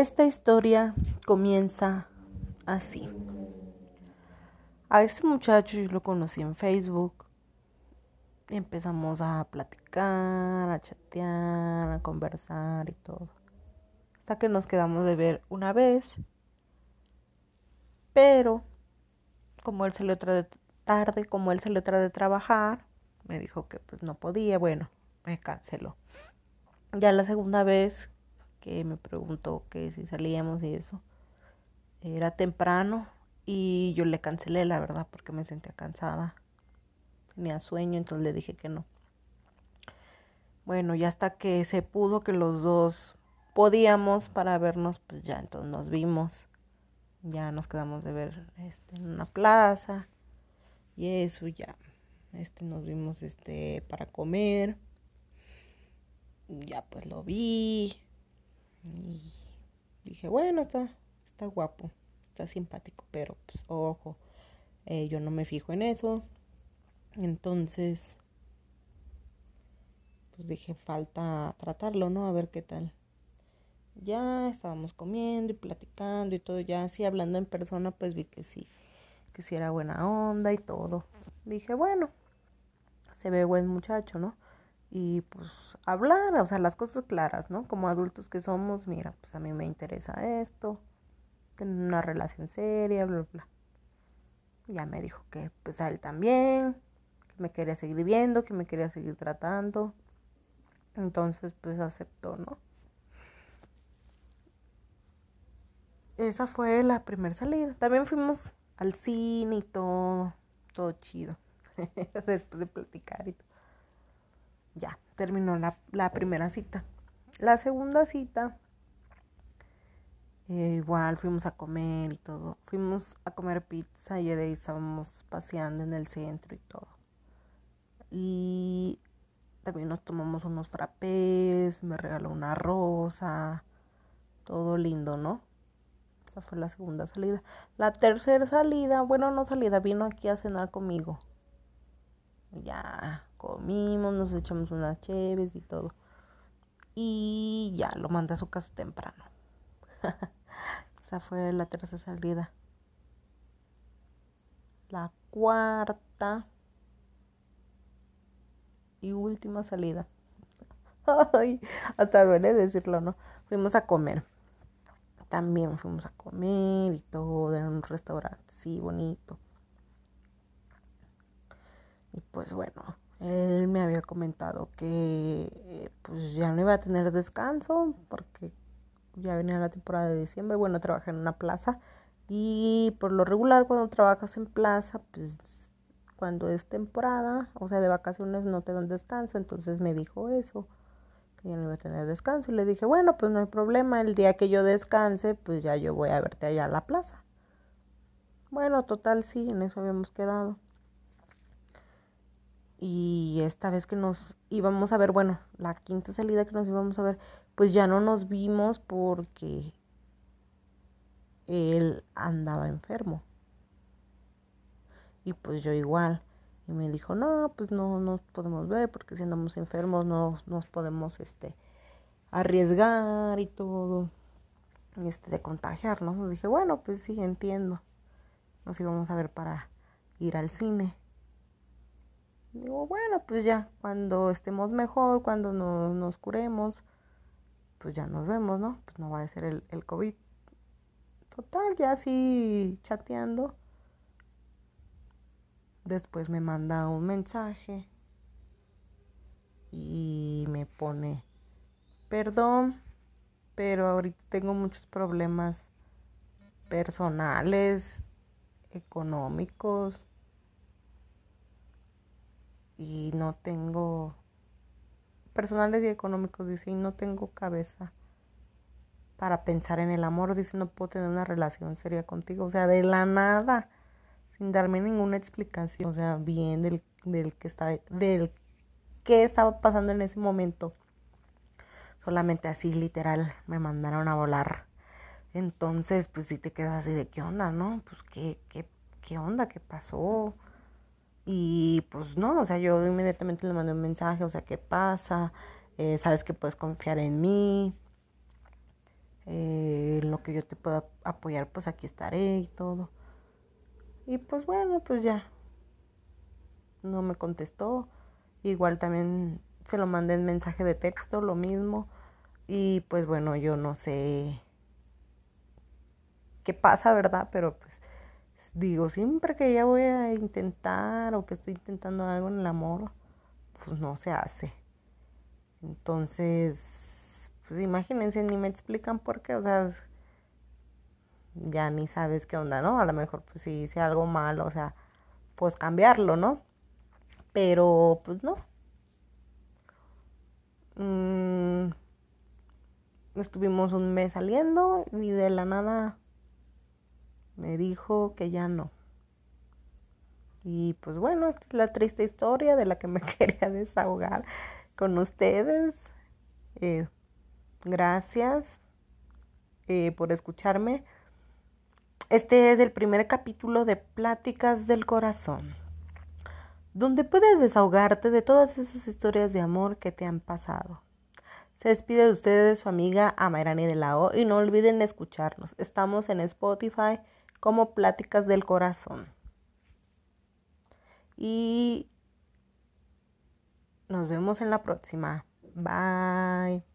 Esta historia comienza así. A este muchacho yo lo conocí en Facebook. Empezamos a platicar, a chatear, a conversar y todo. Hasta que nos quedamos de ver una vez. Pero, como él salió otra de tarde, como él salió otra de trabajar, me dijo que pues no podía. Bueno, me canceló. Ya la segunda vez que me preguntó que si salíamos y eso, era temprano y yo le cancelé la verdad porque me sentía cansada. Tenía sueño, entonces le dije que no. Bueno, ya hasta que se pudo que los dos podíamos para vernos, pues ya entonces nos vimos. Ya nos quedamos de ver este, en una plaza y eso ya. Este nos vimos este para comer ya pues lo vi y dije, bueno, está, está guapo, está simpático, pero pues ojo, eh, yo no me fijo en eso. Entonces, pues dije, falta tratarlo, ¿no? A ver qué tal. Ya estábamos comiendo y platicando y todo, ya así hablando en persona, pues vi que sí, que sí era buena onda y todo. Dije, bueno, se ve buen muchacho, ¿no? Y pues hablar, o sea, las cosas claras, ¿no? Como adultos que somos, mira, pues a mí me interesa esto, tener una relación seria, bla, bla. Ya me dijo que pues a él también, que me quería seguir viendo, que me quería seguir tratando. Entonces, pues aceptó, ¿no? Esa fue la primera salida. También fuimos al cine y todo, todo chido. Después de platicar y todo ya terminó la, primera cita. La segunda cita, eh, igual fuimos a comer y todo. Fuimos a comer pizza y de ahí estábamos paseando en el centro y todo. Y también nos tomamos unos frappés, me regaló una rosa, todo lindo, ¿no? Esa fue la segunda salida. La tercera salida, bueno, no salida, vino aquí a cenar conmigo. Ya comimos, nos echamos unas cheves y todo. Y ya lo mandé a su casa temprano. Esa fue la tercera salida. La cuarta y última salida. Ay, hasta duele decirlo, ¿no? Fuimos a comer. También fuimos a comer y todo en un restaurante, sí, bonito. Y pues bueno, él me había comentado que eh, pues ya no iba a tener descanso porque ya venía la temporada de diciembre. Bueno, trabajé en una plaza y por lo regular cuando trabajas en plaza, pues cuando es temporada, o sea, de vacaciones no te dan descanso. Entonces me dijo eso, que ya no iba a tener descanso. Y le dije, bueno, pues no hay problema, el día que yo descanse, pues ya yo voy a verte allá a la plaza. Bueno, total, sí, en eso habíamos quedado. Y esta vez que nos íbamos a ver, bueno, la quinta salida que nos íbamos a ver, pues ya no nos vimos porque él andaba enfermo. Y pues yo igual. Y me dijo, no, pues no nos podemos ver porque si andamos enfermos no nos podemos este, arriesgar y todo. Este, de contagiarnos. Nos dije, bueno, pues sí, entiendo. Nos íbamos a ver para ir al cine. Digo, bueno, pues ya, cuando estemos mejor, cuando nos curemos, pues ya nos vemos, ¿no? Pues no va a ser el, el COVID. Total, ya así chateando. Después me manda un mensaje y me pone, perdón, pero ahorita tengo muchos problemas personales, económicos, y no tengo personales y económicos, dice, y no tengo cabeza para pensar en el amor, dice, no puedo tener una relación seria contigo, o sea, de la nada, sin darme ninguna explicación, o sea, bien del, del que está, del que estaba pasando en ese momento. Solamente así, literal, me mandaron a volar. Entonces, pues sí te quedas así de qué onda, ¿no? Pues qué, qué, qué onda, qué pasó. Y pues no, o sea, yo inmediatamente le mandé un mensaje, o sea, ¿qué pasa? Eh, sabes que puedes confiar en mí. eh, lo que yo te pueda apoyar, pues aquí estaré y todo. Y pues bueno, pues ya. No me contestó. Igual también se lo mandé en mensaje de texto, lo mismo. Y pues bueno, yo no sé qué pasa, ¿verdad? Pero pues digo, siempre que ya voy a intentar o que estoy intentando algo en el amor, pues no se hace. Entonces, pues imagínense, ni me explican por qué, o sea, ya ni sabes qué onda, ¿no? A lo mejor pues si hice algo malo, o sea, pues cambiarlo, ¿no? Pero pues no. Mm, estuvimos un mes saliendo y de la nada me dijo que ya no. Y pues bueno, esta es la triste historia de la que me quería desahogar con ustedes. Eh, gracias eh, por escucharme. Este es el primer capítulo de Pláticas del Corazón, donde puedes desahogarte de todas esas historias de amor que te han pasado. Se despide de ustedes su amiga Amairani de la O y no olviden escucharnos. Estamos en Spotify como Pláticas del Corazón. Y nos vemos en la próxima. Bye.